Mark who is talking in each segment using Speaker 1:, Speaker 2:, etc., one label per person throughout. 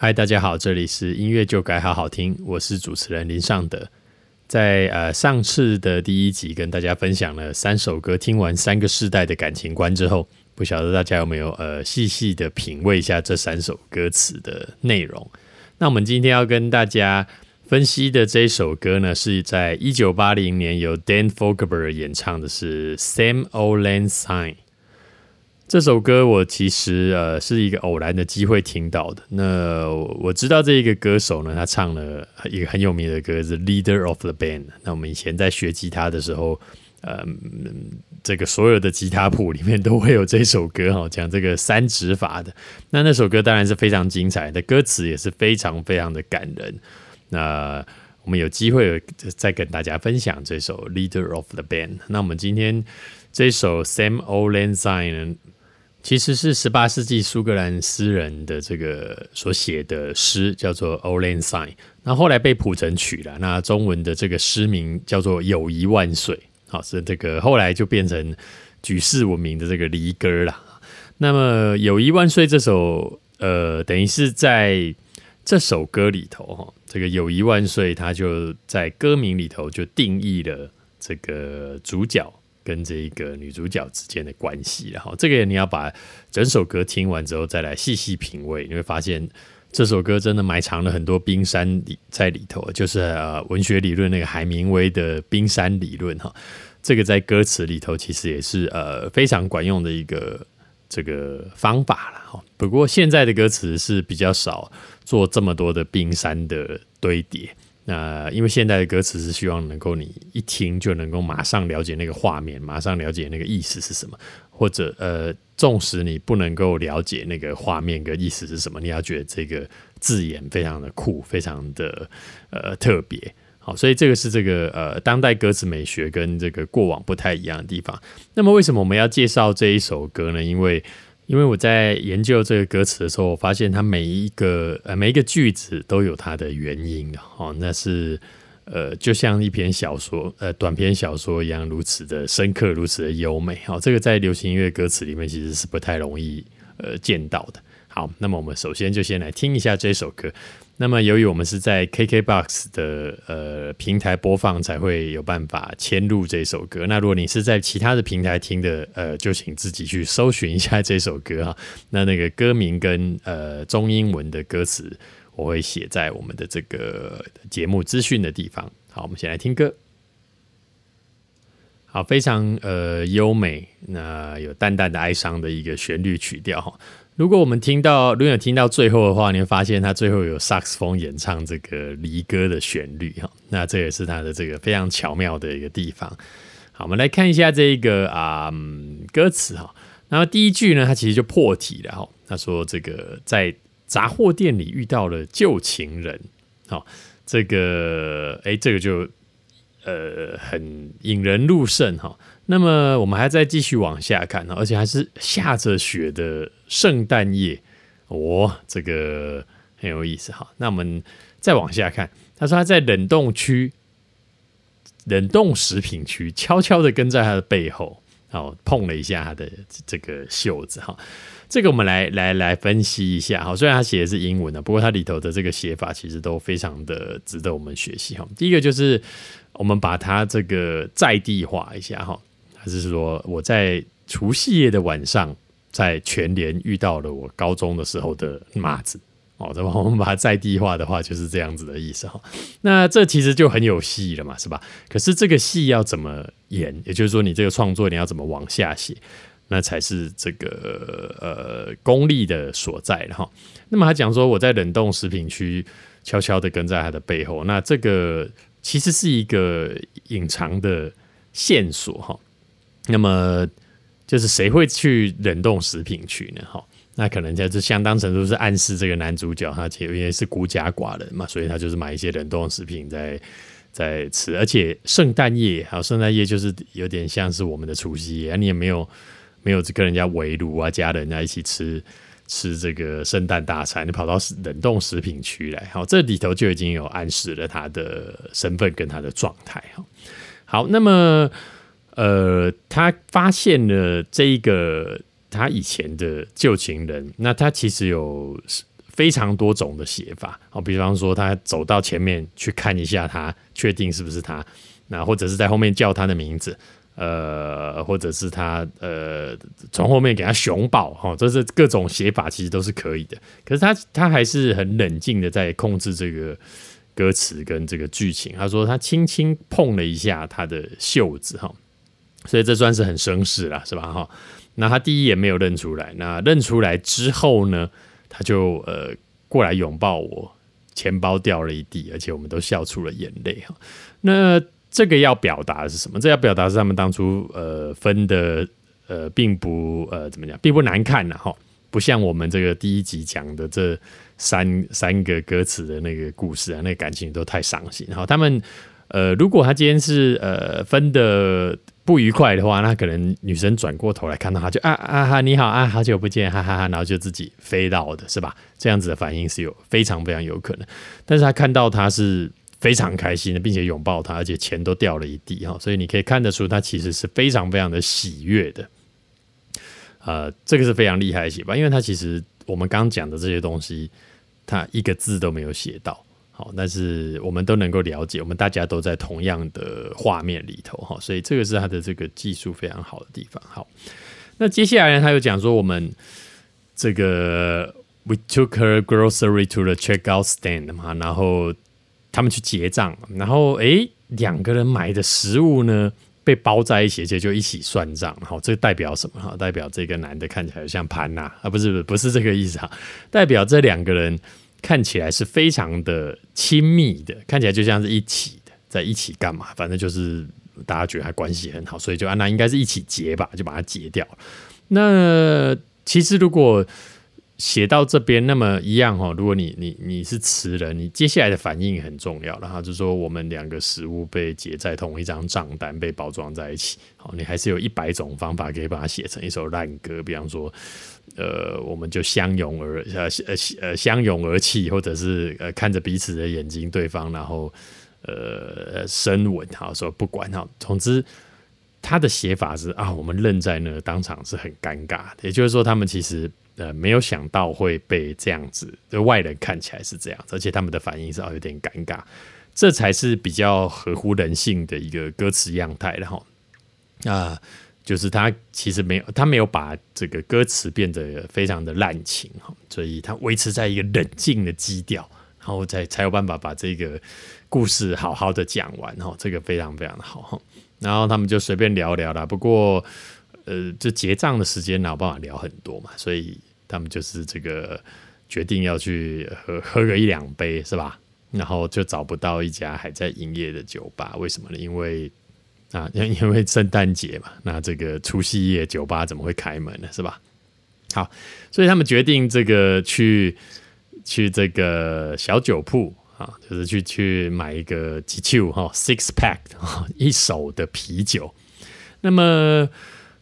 Speaker 1: 嗨，大家好，这里是音乐就该好好听，我是主持人林尚德。在呃上次的第一集跟大家分享了三首歌，听完三个世代的感情观之后，不晓得大家有没有呃细细的品味一下这三首歌词的内容？那我们今天要跟大家分析的这首歌呢，是在一九八零年由 Dan Fogelberg 演唱的，是 Same Old Lang Syne。这首歌我其实呃是一个偶然的机会听到的。那我知道这一个歌手呢，他唱了一个很有名的歌是《Leader of the Band》。那我们以前在学吉他的时候，呃，这个所有的吉他谱里面都会有这首歌哈，讲这个三指法的。那那首歌当然是非常精彩的，歌词也是非常非常的感人。那我们有机会再跟大家分享这首《Leader of the Band》。那我们今天这首《Sam Old Lang Syne》。其实是十八世纪苏格兰诗人的这个所写的诗，叫做《Old Lang Syne》。那后来被谱成曲了。那中文的这个诗名叫做《友谊万岁》。好，是这个后来就变成举世闻名的这个离歌了。那么《友谊万岁》这首，呃，等于是在这首歌里头，哈，这个《友谊万岁》，它就在歌名里头就定义了这个主角。跟这个女主角之间的关系，然后这个你要把整首歌听完之后再来细细品味，你会发现这首歌真的埋藏了很多冰山里在里头，就是呃文学理论那个海明威的冰山理论哈，这个在歌词里头其实也是呃非常管用的一个这个方法了哈。不过现在的歌词是比较少做这么多的冰山的堆叠。那因为现在的歌词是希望能够你一听就能够马上了解那个画面，马上了解那个意思是什么，或者呃，纵使你不能够了解那个画面跟意思是什么，你要觉得这个字眼非常的酷，非常的呃特别。好，所以这个是这个呃当代歌词美学跟这个过往不太一样的地方。那么为什么我们要介绍这一首歌呢？因为因为我在研究这个歌词的时候，我发现它每一个呃每一个句子都有它的原因的哦，那是呃就像一篇小说呃短篇小说一样，如此的深刻，如此的优美哦。这个在流行音乐歌词里面其实是不太容易呃见到的。好，那么我们首先就先来听一下这首歌。那么，由于我们是在 KKBOX 的呃平台播放，才会有办法嵌入这首歌。那如果你是在其他的平台听的，呃，就请自己去搜寻一下这首歌哈。那那个歌名跟呃中英文的歌词，我会写在我们的这个节目资讯的地方。好，我们先来听歌。好，非常呃优美，那有淡淡的哀伤的一个旋律曲调哈。如果我们听到，如果有听到最后的话，你会发现他最后有萨克斯风演唱这个离歌的旋律哈，那这也是他的这个非常巧妙的一个地方。好，我们来看一下这个啊歌词哈，然后第一句呢，他其实就破题了哈，他说这个在杂货店里遇到了旧情人，好，这个哎，这个就呃很引人入胜哈。那么我们还在继续往下看呢，而且还是下着雪的圣诞夜，哦，这个很有意思哈。那我们再往下看，他说他在冷冻区、冷冻食品区，悄悄的跟在他的背后，哦，碰了一下他的这个袖子哈。这个我们来来来分析一下哈。虽然他写的是英文的，不过它里头的这个写法其实都非常的值得我们学习哈。第一个就是我们把它这个在地化一下哈。还是说我在除夕夜的晚上，在全联遇到了我高中的时候的麻子哦，对吧？我们把它在地化的话，就是这样子的意思哈。那这其实就很有戏了嘛，是吧？可是这个戏要怎么演？也就是说，你这个创作你要怎么往下写，那才是这个呃功力的所在哈。那么他讲说，我在冷冻食品区悄悄的跟在他的背后，那这个其实是一个隐藏的线索哈。那么就是谁会去冷冻食品区呢？哈，那可能就是相当程度是暗示这个男主角他其实因为是孤家寡人嘛，所以他就是买一些冷冻食品在在吃。而且圣诞夜还有圣诞夜就是有点像是我们的除夕夜，你也没有没有跟人家围炉啊，家人家一起吃吃这个圣诞大餐，你跑到冷冻食品区来，好，这里头就已经有暗示了他的身份跟他的状态哈。好，那么。呃，他发现了这一个他以前的旧情人，那他其实有非常多种的写法。好，比方说他走到前面去看一下他，确定是不是他，那或者是在后面叫他的名字。呃，或者是他呃，从后面给他熊抱哈，这是各种写法，其实都是可以的。可是他他还是很冷静的在控制这个歌词跟这个剧情。他说他轻轻碰了一下他的袖子哈，所以这算是很绅士了，是吧哈？那他第一眼没有认出来，那认出来之后呢，他就呃过来拥抱我，钱包掉了一地，而且我们都笑出了眼泪哈。那这个要表达的是什么？这要表达是他们当初呃分的呃并不呃怎么讲，并不难看呐哈，不像我们这个第一集讲的这三三个歌词的那个故事啊，那感情都太伤心。哈，他们呃如果他今天是呃分的不愉快的话，那可能女生转过头来看到他就啊啊哈你好啊好久不见哈哈哈，然后就自己飞到的是吧？这样子的反应是有非常非常有可能，但是他看到他是。非常开心的，并且拥抱他，而且钱都掉了一地哈，所以你可以看得出他其实是非常非常的喜悦的。呃，这个是非常厉害的写法，因为他其实我们刚刚讲的这些东西，他一个字都没有写到，好，但是我们都能够了解，我们大家都在同样的画面里头哈，所以这个是他的这个技术非常好的地方。好，那接下来呢，他又讲说我们这个 we took her grocery to the checkout stand 嘛，然后。他们去结账，然后诶，两个人买的食物呢被包在一起，就就一起算账。好，这代表什么？哈，代表这个男的看起来像潘娜啊，不是不是不是这个意思哈，代表这两个人看起来是非常的亲密的，看起来就像是一起的，在一起干嘛？反正就是大家觉得他关系很好，所以就啊，那应该是一起结吧，就把它结掉。那其实如果。写到这边，那么一样哈。如果你你你是词人，你接下来的反应很重要。然后就说我们两个食物被结在同一张账单，被包装在一起。好，你还是有一百种方法可以把它写成一首烂歌。比方说，呃，我们就相拥而呃呃呃相拥而泣，或者是呃看着彼此的眼睛，对方然后呃深吻。好，说不管哈，总之他的写法是啊，我们愣在那当场是很尴尬的。也就是说，他们其实。呃，没有想到会被这样子，就外人看起来是这样，而且他们的反应是啊有点尴尬，这才是比较合乎人性的一个歌词样态，然后啊，就是他其实没有，他没有把这个歌词变得非常的滥情哈，所以他维持在一个冷静的基调，然后再才有办法把这个故事好好的讲完哈，这个非常非常的好哈，然后他们就随便聊聊了，不过呃，这结账的时间哪有办法聊很多嘛，所以。他们就是这个决定要去喝喝个一两杯，是吧？然后就找不到一家还在营业的酒吧，为什么呢？因为啊，因因为圣诞节嘛，那这个除夕夜酒吧怎么会开门呢？是吧？好，所以他们决定这个去去这个小酒铺啊，就是去去买一个几酒哈，six pack 一手的啤酒。那么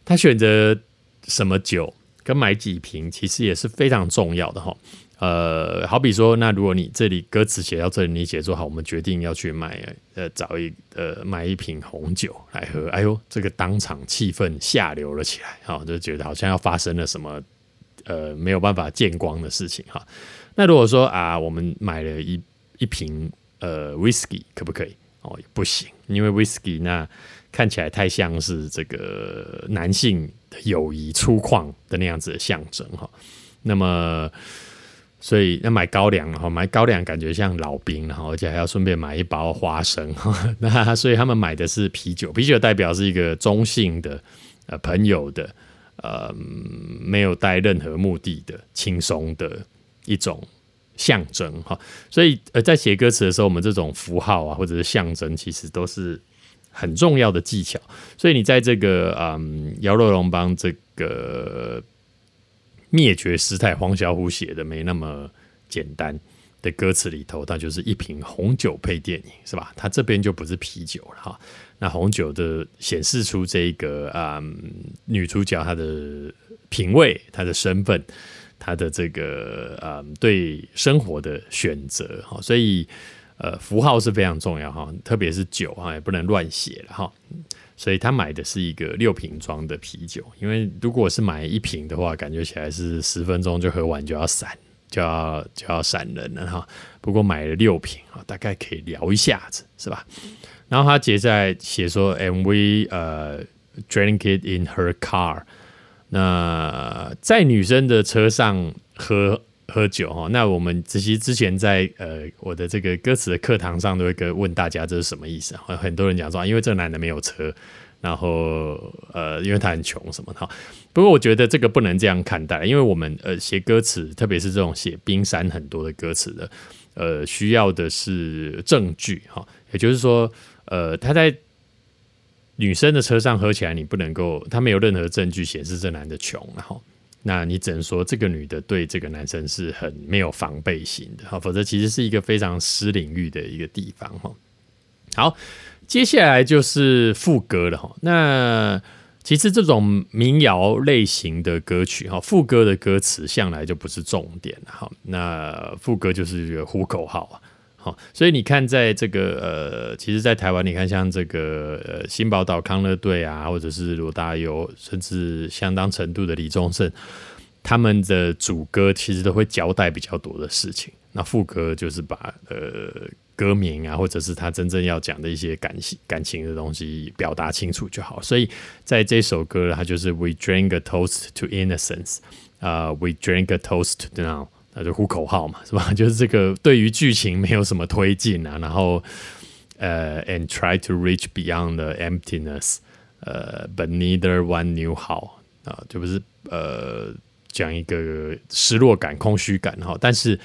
Speaker 1: 他选择什么酒？跟买几瓶其实也是非常重要的哈，呃，好比说，那如果你这里歌词写到这里，你写说好，我们决定要去买，呃，找一呃买一瓶红酒来喝，哎呦，这个当场气氛下流了起来，哈，就觉得好像要发生了什么，呃，没有办法见光的事情哈。那如果说啊，我们买了一一瓶呃 whisky，可不可以？哦，也不行，因为 whisky 那看起来太像是这个男性。友谊粗犷的那样子的象征哈，那么所以要买高粱哈，买高粱感觉像老兵然后而且还要顺便买一包花生哈，那所以他们买的是啤酒，啤酒代表是一个中性的呃朋友的呃没有带任何目的的轻松的一种象征哈，所以呃在写歌词的时候，我们这种符号啊或者是象征，其实都是。很重要的技巧，所以你在这个嗯，姚若龙帮这个灭绝师太黄小虎写的没那么简单的歌词里头，它就是一瓶红酒配电影，是吧？它这边就不是啤酒了哈。那红酒的显示出这个啊，女主角她的品味、她的身份、她的这个啊，对生活的选择哈，所以。呃，符号是非常重要哈，特别是酒哈，也不能乱写了哈。所以他买的是一个六瓶装的啤酒，因为如果是买一瓶的话，感觉起来是十分钟就喝完就要散，就要就要散人了哈。不过买了六瓶啊，大概可以聊一下子，是吧？然后他接下来写说，And we 呃 drink it in her car。那在女生的车上喝喝酒哈。那我们其实之前在呃我的这个歌词的课堂上都会跟问大家这是什么意思啊？很多人讲说，因为这个男的没有车。然后呃，因为他很穷什么哈，不过我觉得这个不能这样看待，因为我们呃写歌词，特别是这种写冰山很多的歌词的，呃，需要的是证据哈，也就是说，呃，他在女生的车上喝起来，你不能够，他没有任何证据显示这男的穷，然后，那你只能说这个女的对这个男生是很没有防备心的哈，否则其实是一个非常私领域的一个地方哈。好。接下来就是副歌了哈。那其实这种民谣类型的歌曲哈，副歌的歌词向来就不是重点哈。那副歌就是一个呼口号啊。所以你看，在这个呃，其实，在台湾，你看像这个呃新宝岛康乐队啊，或者是罗大佑，甚至相当程度的李宗盛，他们的主歌其实都会交代比较多的事情。那副歌就是把呃。歌名啊，或者是他真正要讲的一些感情感情的东西表达清楚就好。所以在这首歌，它就是 We drink a toast to innocence，啊，We drink a toast to now，那就呼口号嘛，是吧？就是这个对于剧情没有什么推进啊，然后呃，and try to reach beyond the emptiness，呃，but neither one knew how，啊，这不是呃讲一个失落感、空虚感哈，但是。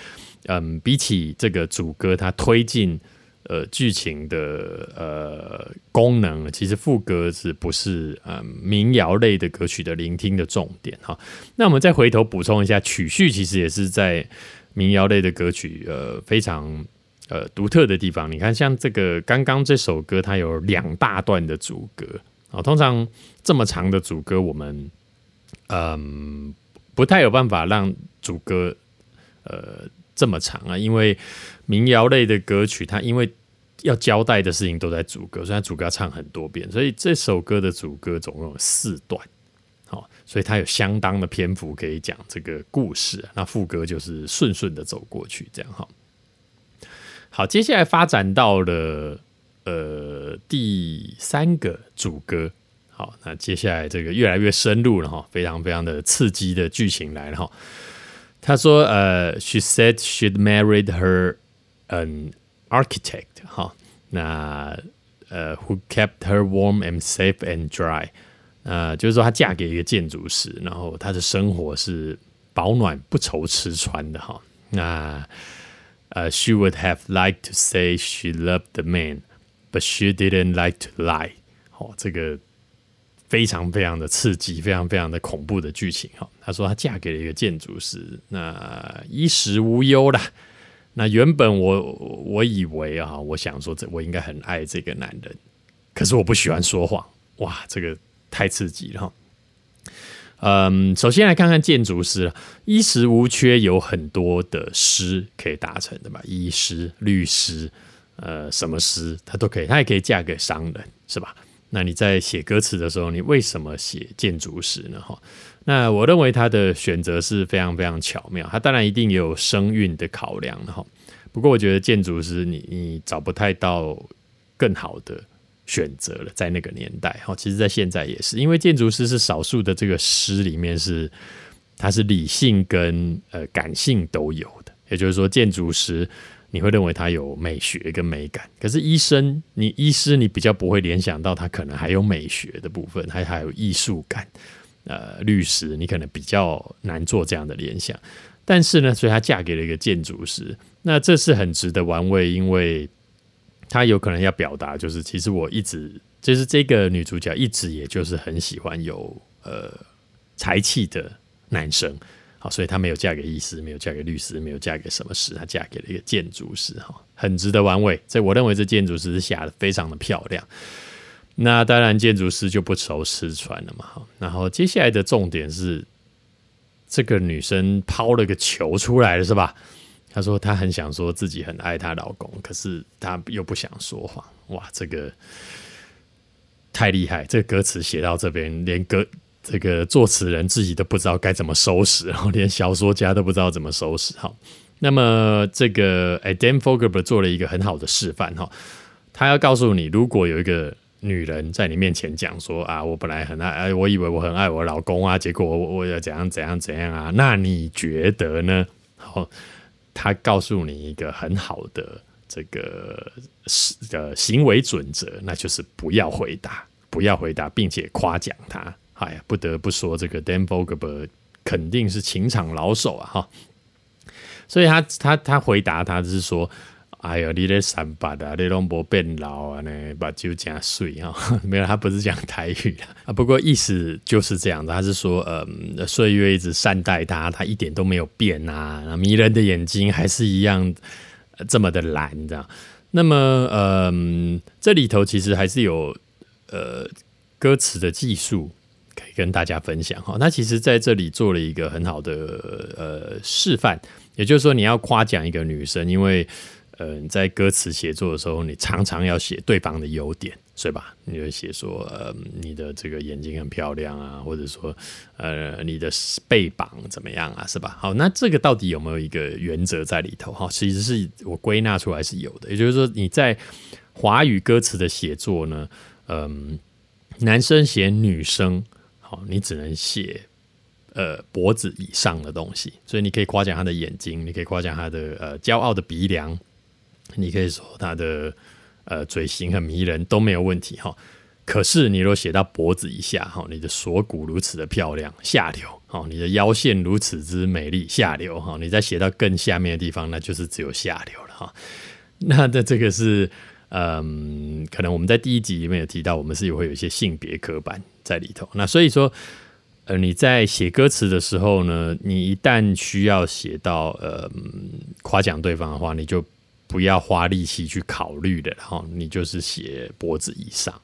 Speaker 1: 嗯，比起这个主歌，它推进呃剧情的呃功能，其实副歌是不是嗯民谣类的歌曲的聆听的重点哈？那我们再回头补充一下，曲序其实也是在民谣类的歌曲呃非常呃独特的地方。你看，像这个刚刚这首歌，它有两大段的主歌啊。通常这么长的主歌，我们嗯不太有办法让主歌呃。这么长啊！因为民谣类的歌曲，它因为要交代的事情都在主歌，所以主歌要唱很多遍，所以这首歌的主歌总共有四段，好，所以它有相当的篇幅可以讲这个故事。那副歌就是顺顺的走过去，这样哈。好，接下来发展到了呃第三个主歌，好，那接下来这个越来越深入了哈，非常非常的刺激的剧情来了哈。他说：“呃，she said she'd married her an architect，哈，那呃，who kept her warm and safe and dry，呃，就是说她嫁给一个建筑师，然后她的生活是保暖不愁吃穿的哈。那呃，she would have liked to say she loved the man，but she didn't like to lie。好，这个。” 非常非常的刺激，非常非常的恐怖的剧情哈。她说她嫁给了一个建筑师，那衣食无忧啦。那原本我我以为啊，我想说这我应该很爱这个男人，可是我不喜欢说谎。哇，这个太刺激了。嗯，首先来看看建筑师，衣食无缺，有很多的诗可以达成的嘛，医师、律师，呃，什么师他都可以，他也可以嫁给商人，是吧？那你在写歌词的时候，你为什么写建筑师呢？哈，那我认为他的选择是非常非常巧妙。他当然一定也有声韵的考量哈。不过我觉得建筑师，你你找不太到更好的选择了，在那个年代哈。其实，在现在也是，因为建筑师是少数的这个诗里面是，它是理性跟呃感性都有的。也就是说，建筑师。你会认为他有美学跟美感，可是医生，你医师你比较不会联想到他可能还有美学的部分，还还有艺术感。呃，律师你可能比较难做这样的联想，但是呢，所以她嫁给了一个建筑师，那这是很值得玩味，因为她有可能要表达就是，其实我一直就是这个女主角一直也就是很喜欢有呃才气的男生。好，所以她没有嫁给医师，没有嫁给律师，没有嫁给什么师，她嫁给了一个建筑师，哈，很值得玩味。这我认为这建筑师是下的非常的漂亮。那当然，建筑师就不愁吃穿了嘛，哈。然后接下来的重点是，这个女生抛了个球出来了，是吧？她说她很想说自己很爱她老公，可是她又不想说谎。哇，这个太厉害！这个歌词写到这边，连歌。这个作词人自己都不知道该怎么收拾，然后连小说家都不知道怎么收拾。哈，那么这个 Adam Fogber 做了一个很好的示范哈，他要告诉你，如果有一个女人在你面前讲说啊，我本来很爱，哎，我以为我很爱我老公啊，结果我我要怎样怎样怎样啊，那你觉得呢？好，他告诉你一个很好的这个是的行为准则，那就是不要回答，不要回答，并且夸奖他。哎呀，不得不说，这个 Dan Fogler 肯定是情场老手啊！哈，所以他他他回答他是说：“哎呀，你咧三八的，你拢无变老啊呢，把酒加水哈。”没有，他不是讲台语啊。不过意思就是这样的，他是说，呃，岁月一直善待他，他一点都没有变啊，迷人的眼睛还是一样这么的蓝，这样。那么，嗯，这里头其实还是有呃歌词的技术。可以跟大家分享哈，那其实在这里做了一个很好的呃示范，也就是说你要夸奖一个女生，因为呃在歌词写作的时候，你常常要写对方的优点，是吧？你就写说呃你的这个眼睛很漂亮啊，或者说呃你的背膀怎么样啊，是吧？好，那这个到底有没有一个原则在里头哈？其实是我归纳出来是有的，也就是说你在华语歌词的写作呢，嗯，男生写女生。你只能写呃脖子以上的东西，所以你可以夸奖他的眼睛，你可以夸奖他的呃骄傲的鼻梁，你可以说他的呃嘴型很迷人都没有问题哈。可是你若写到脖子以下哈，你的锁骨如此的漂亮下流哈，你的腰线如此之美丽下流哈，你再写到更下面的地方，那就是只有下流了哈。那的这个是嗯，可能我们在第一集里面有提到，我们是有会有一些性别刻板。在里头，那所以说，呃，你在写歌词的时候呢，你一旦需要写到呃夸奖对方的话，你就不要花力气去考虑的，然后你就是写脖子以上。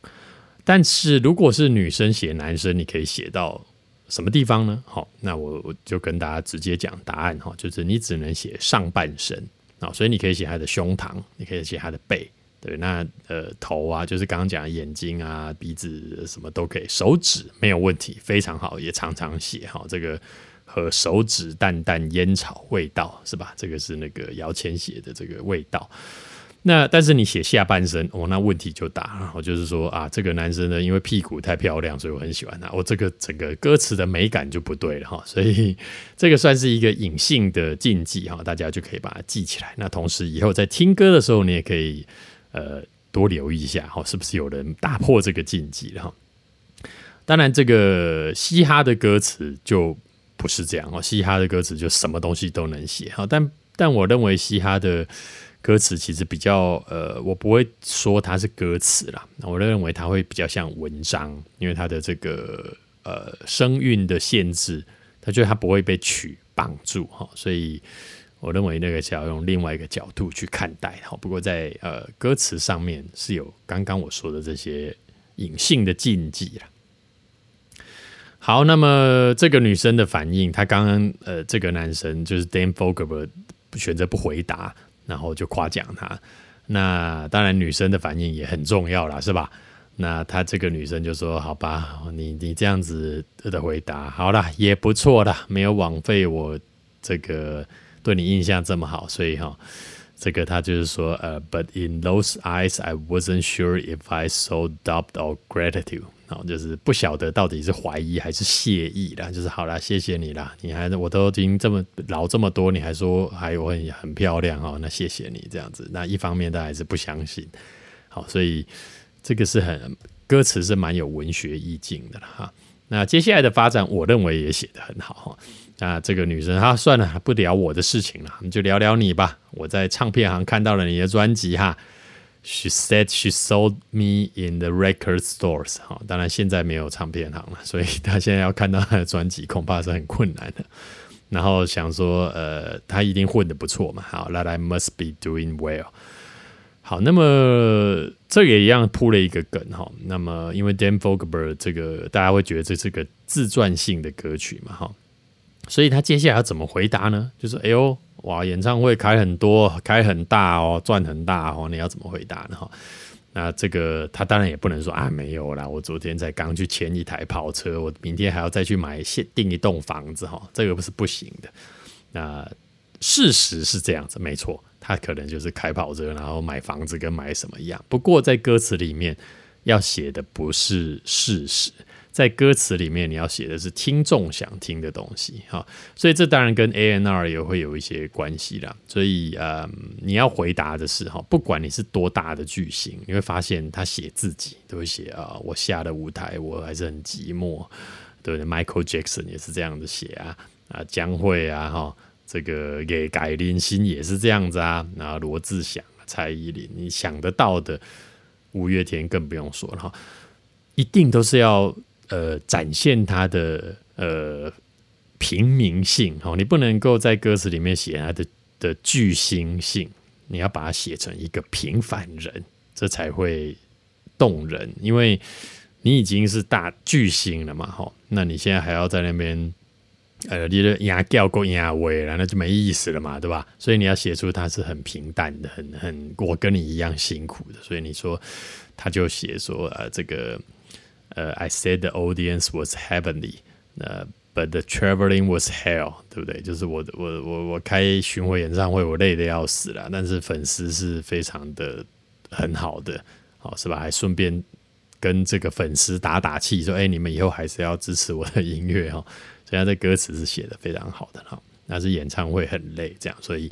Speaker 1: 但是如果是女生写男生，你可以写到什么地方呢？好，那我我就跟大家直接讲答案哈，就是你只能写上半身啊，所以你可以写他的胸膛，你可以写他的背。对，那呃头啊，就是刚刚讲的眼睛啊、鼻子什么都可以，手指没有问题，非常好，也常常写哈。这个和手指淡淡烟草味道是吧？这个是那个姚谦写的这个味道。那但是你写下半身，哦，那问题就大了。我就是说啊，这个男生呢，因为屁股太漂亮，所以我很喜欢他。我这个整个歌词的美感就不对了哈。所以这个算是一个隐性的禁忌哈，大家就可以把它记起来。那同时以后在听歌的时候，你也可以。呃，多留意一下哈，是不是有人打破这个禁忌了哈？当然，这个嘻哈的歌词就不是这样哦。嘻哈的歌词就什么东西都能写哈，但但我认为嘻哈的歌词其实比较呃，我不会说它是歌词啦，我认为它会比较像文章，因为它的这个呃声韵的限制，它觉得它不会被曲绑住哈，所以。我认为那个是要用另外一个角度去看待，好，不过在呃歌词上面是有刚刚我说的这些隐性的禁忌了。好，那么这个女生的反应，她刚刚呃这个男生就是 Dan Fogelberg 选择不回答，然后就夸奖他。那当然女生的反应也很重要啦，是吧？那她这个女生就说：“好吧，你你这样子的回答，好了，也不错啦，没有枉费我这个。”对你印象这么好，所以哈，这个他就是说，呃，But in those eyes, I wasn't sure if I saw doubt or gratitude，然后就是不晓得到底是怀疑还是谢意啦，就是好啦，谢谢你啦，你还我都已经这么老这么多，你还说还有很很漂亮哦，那谢谢你这样子。那一方面他还是不相信，好，所以这个是很歌词是蛮有文学意境的哈。那接下来的发展，我认为也写得很好哈。那这个女生，啊，算了，不聊我的事情了，我们就聊聊你吧。我在唱片行看到了你的专辑哈。She said she sold me in the record stores。哈，当然现在没有唱片行了，所以她现在要看到她的专辑，恐怕是很困难的。然后想说，呃，她一定混得不错嘛。好，That I must be doing well。好，那么这也一样铺了一个梗哈。那么因为 Dan Fogelberg 这个，大家会觉得这是个自传性的歌曲嘛哈。所以他接下来要怎么回答呢？就是哎呦，哇，演唱会开很多，开很大哦，赚很大哦，你要怎么回答呢？哈，那这个他当然也不能说啊没有啦，我昨天才刚去签一台跑车，我明天还要再去买现订一栋房子哈，这个不是不行的。那事实是这样子，没错，他可能就是开跑车，然后买房子跟买什么一样。不过在歌词里面要写的不是事实。在歌词里面，你要写的是听众想听的东西，哈，所以这当然跟 A N R 也会有一些关系啦。所以，呃，你要回答的是，哈，不管你是多大的巨星，你会发现他写自己都会写啊，我下的舞台我还是很寂寞，对不对？Michael Jackson 也是这样子写啊，啊，江蕙啊，哈，这个给改林心也是这样子啊，然后罗志祥、蔡依林，你想得到的，五月天更不用说了，哈，一定都是要。呃，展现他的呃平民性哦，你不能够在歌词里面写他的的巨星性，你要把它写成一个平凡人，这才会动人。因为你已经是大巨星了嘛，哈，那你现在还要在那边呃，你的牙掉过牙尾了，那就没意思了嘛，对吧？所以你要写出他是很平淡的，很很我跟你一样辛苦的，所以你说他就写说呃这个。呃，I said the audience was heavenly，呃，but the traveling was hell，对不对？就是我我我我开巡回演唱会，我累得要死了，但是粉丝是非常的很好的，好是吧？还顺便跟这个粉丝打打气，说，哎，你们以后还是要支持我的音乐哈。所以他的歌词是写的非常好的哈。那是演唱会很累，这样，所以，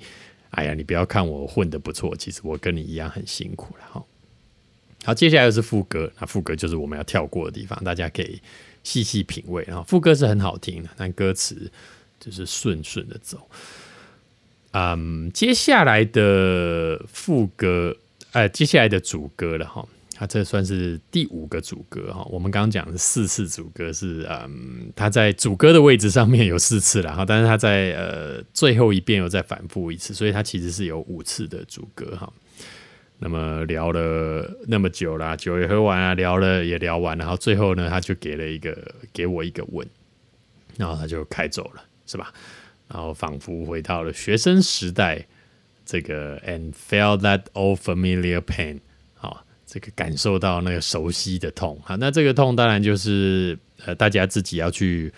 Speaker 1: 哎呀，你不要看我混的不错，其实我跟你一样很辛苦了哈。好，接下来是副歌。那副歌就是我们要跳过的地方，大家可以细细品味。然后副歌是很好听的，但歌词就是顺顺的走。嗯，接下来的副歌，呃，接下来的主歌了哈。它这算是第五个主歌哈。我们刚刚讲的四次主歌是，嗯，它在主歌的位置上面有四次了哈，但是它在呃最后一遍又再反复一次，所以它其实是有五次的主歌哈。那么聊了那么久啦，酒也喝完啊，聊了也聊完，然后最后呢，他就给了一个给我一个吻，然后他就开走了，是吧？然后仿佛回到了学生时代，这个 and felt that old familiar pain，好，这个感受到那个熟悉的痛，好，那这个痛当然就是呃，大家自己要去，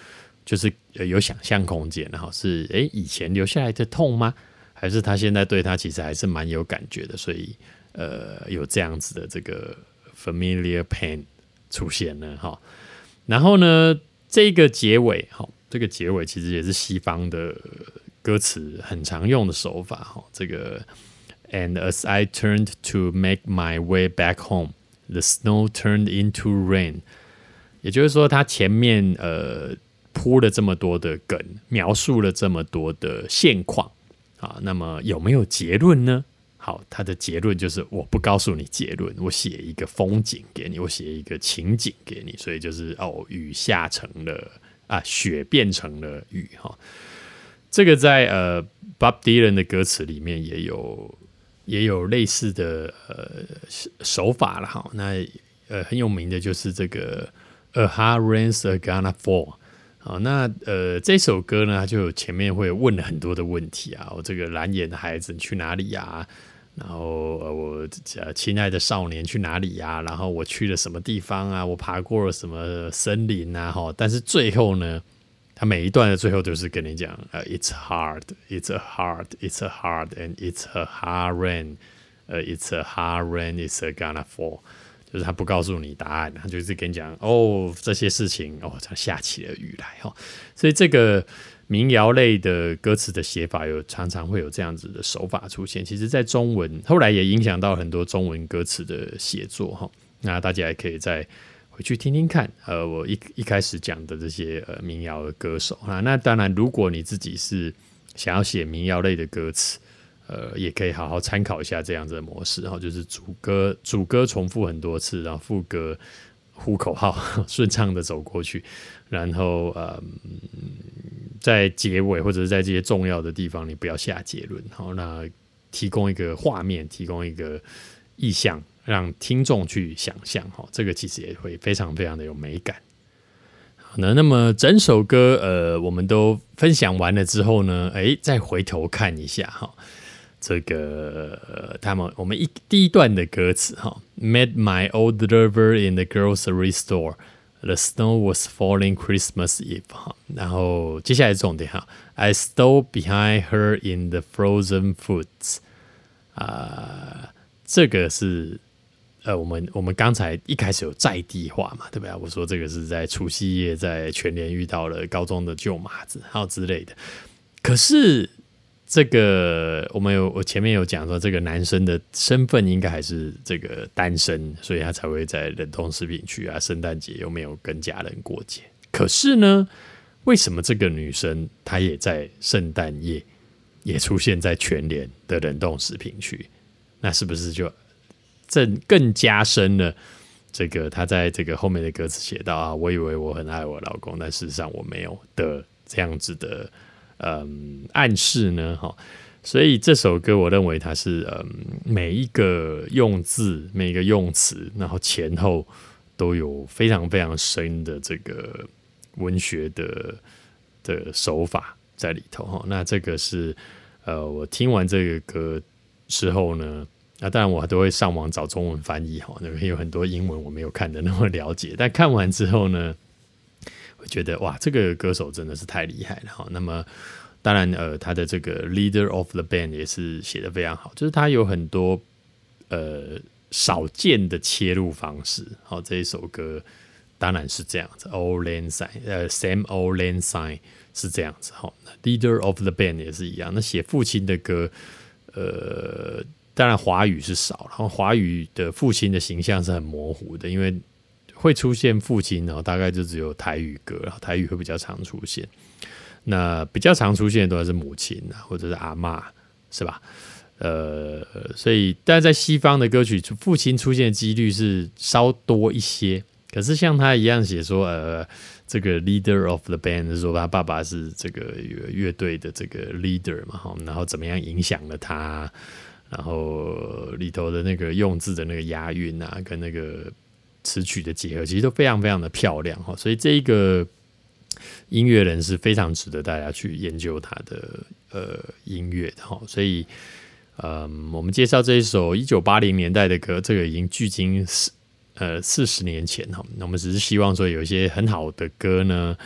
Speaker 1: 就是有想象空间，然后是诶，以前留下来的痛吗？还是他现在对他其实还是蛮有感觉的，所以。呃，有这样子的这个 familiar pain 出现了哈，然后呢，这个结尾哈，这个结尾其实也是西方的歌词很常用的手法哈。这个 and as I turned to make my way back home, the snow turned into rain。也就是说，他前面呃铺了这么多的梗，描述了这么多的现况啊，那么有没有结论呢？好，他的结论就是我不告诉你结论，我写一个风景给你，我写一个情景给你，所以就是哦，雨下成了啊，雪变成了雨哈。这个在呃 Bob Dylan 的歌词里面也有也有类似的呃手法了哈。那呃很有名的就是这个 A hard rain's a gonna fall。好，那呃这首歌呢，就前面会问了很多的问题啊，我这个蓝眼的孩子你去哪里呀？然后呃，我呃，亲爱的少年去哪里呀？然后我去了什么地方啊？我爬过了什么森林啊？哈，但是最后呢，他每一段的最后都是跟你讲，呃，it's hard，it's a hard，it's a hard，and it's a hard rain，呃，it's a hard rain，it's a gonna fall，就是他不告诉你答案，他就是跟你讲，哦，这些事情，哦，它下起了雨来，哈，所以这个。民谣类的歌词的写法有常常会有这样子的手法出现，其实，在中文后来也影响到很多中文歌词的写作哈。那大家也可以再回去听听看，呃，我一一开始讲的这些呃民谣的歌手啊。那当然，如果你自己是想要写民谣类的歌词，呃，也可以好好参考一下这样子的模式哈，就是主歌主歌重复很多次，然后副歌呼口号 顺畅的走过去，然后呃。在结尾或者是在这些重要的地方，你不要下结论。好，那提供一个画面，提供一个意象，让听众去想象。哈，这个其实也会非常非常的有美感。那那么整首歌，呃，我们都分享完了之后呢，哎，再回头看一下哈，这个他们我们一第一段的歌词哈，Met my old lover in the grocery store. The snow was falling Christmas Eve 哈，然后接下来重点哈，I stole behind her in the frozen foods 啊，这个是呃，我们我们刚才一开始有在地化嘛，对不对？我说这个是在除夕夜在全年遇到了高中的旧马子，还有之类的，可是。这个我们有，我前面有讲说，这个男生的身份应该还是这个单身，所以他才会在冷冻食品区啊，圣诞节又没有跟家人过节。可是呢，为什么这个女生她也在圣诞夜也出现在全联的冷冻食品区？那是不是就正更加深了这个他在这个后面的歌词写到啊，我以为我很爱我老公，但事实上我没有的这样子的。嗯，暗示呢，哈，所以这首歌我认为它是嗯，每一个用字、每一个用词，然后前后都有非常非常深的这个文学的的手法在里头，哈。那这个是呃，我听完这个歌之后呢，那当然我都会上网找中文翻译，哈，那边有很多英文我没有看的那么了解，但看完之后呢。我觉得哇，这个歌手真的是太厉害了哈。那么，当然呃，他的这个 leader of the band 也是写的非常好，就是他有很多呃少见的切入方式。好，这一首歌当然是这样子，Old Lang Syne，呃，Sam Old Lang Syne 是这样子哈。那 leader of the band 也是一样。那写父亲的歌，呃，当然华语是少，然后华语的父亲的形象是很模糊的，因为。会出现父亲呢，大概就只有台语歌然后，台语会比较常出现。那比较常出现的都还是母亲啊，或者是阿妈，是吧？呃，所以，但在西方的歌曲，父亲出现的几率是稍多一些。可是像他一样写说，呃，这个 leader of the band 说他爸爸是这个乐队的这个 leader 嘛，哈，然后怎么样影响了他，然后里头的那个用字的那个押韵啊，跟那个。词曲的结合其实都非常非常的漂亮哈，所以这一个音乐人是非常值得大家去研究他的呃音乐的哈。所以，嗯，我们介绍这一首一九八零年代的歌，这个已经距今四呃四十年前哈。那我们只是希望说有一些很好的歌呢，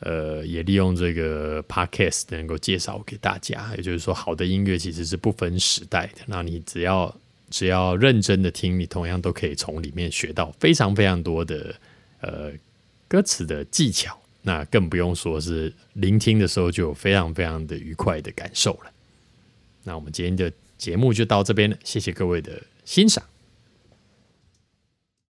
Speaker 1: 呃，也利用这个 podcast 能够介绍给大家。也就是说，好的音乐其实是不分时代的，那你只要。只要认真的听，你同样都可以从里面学到非常非常多的呃歌词的技巧。那更不用说是聆听的时候就有非常非常的愉快的感受了。那我们今天的节目就到这边了，谢谢各位的欣赏。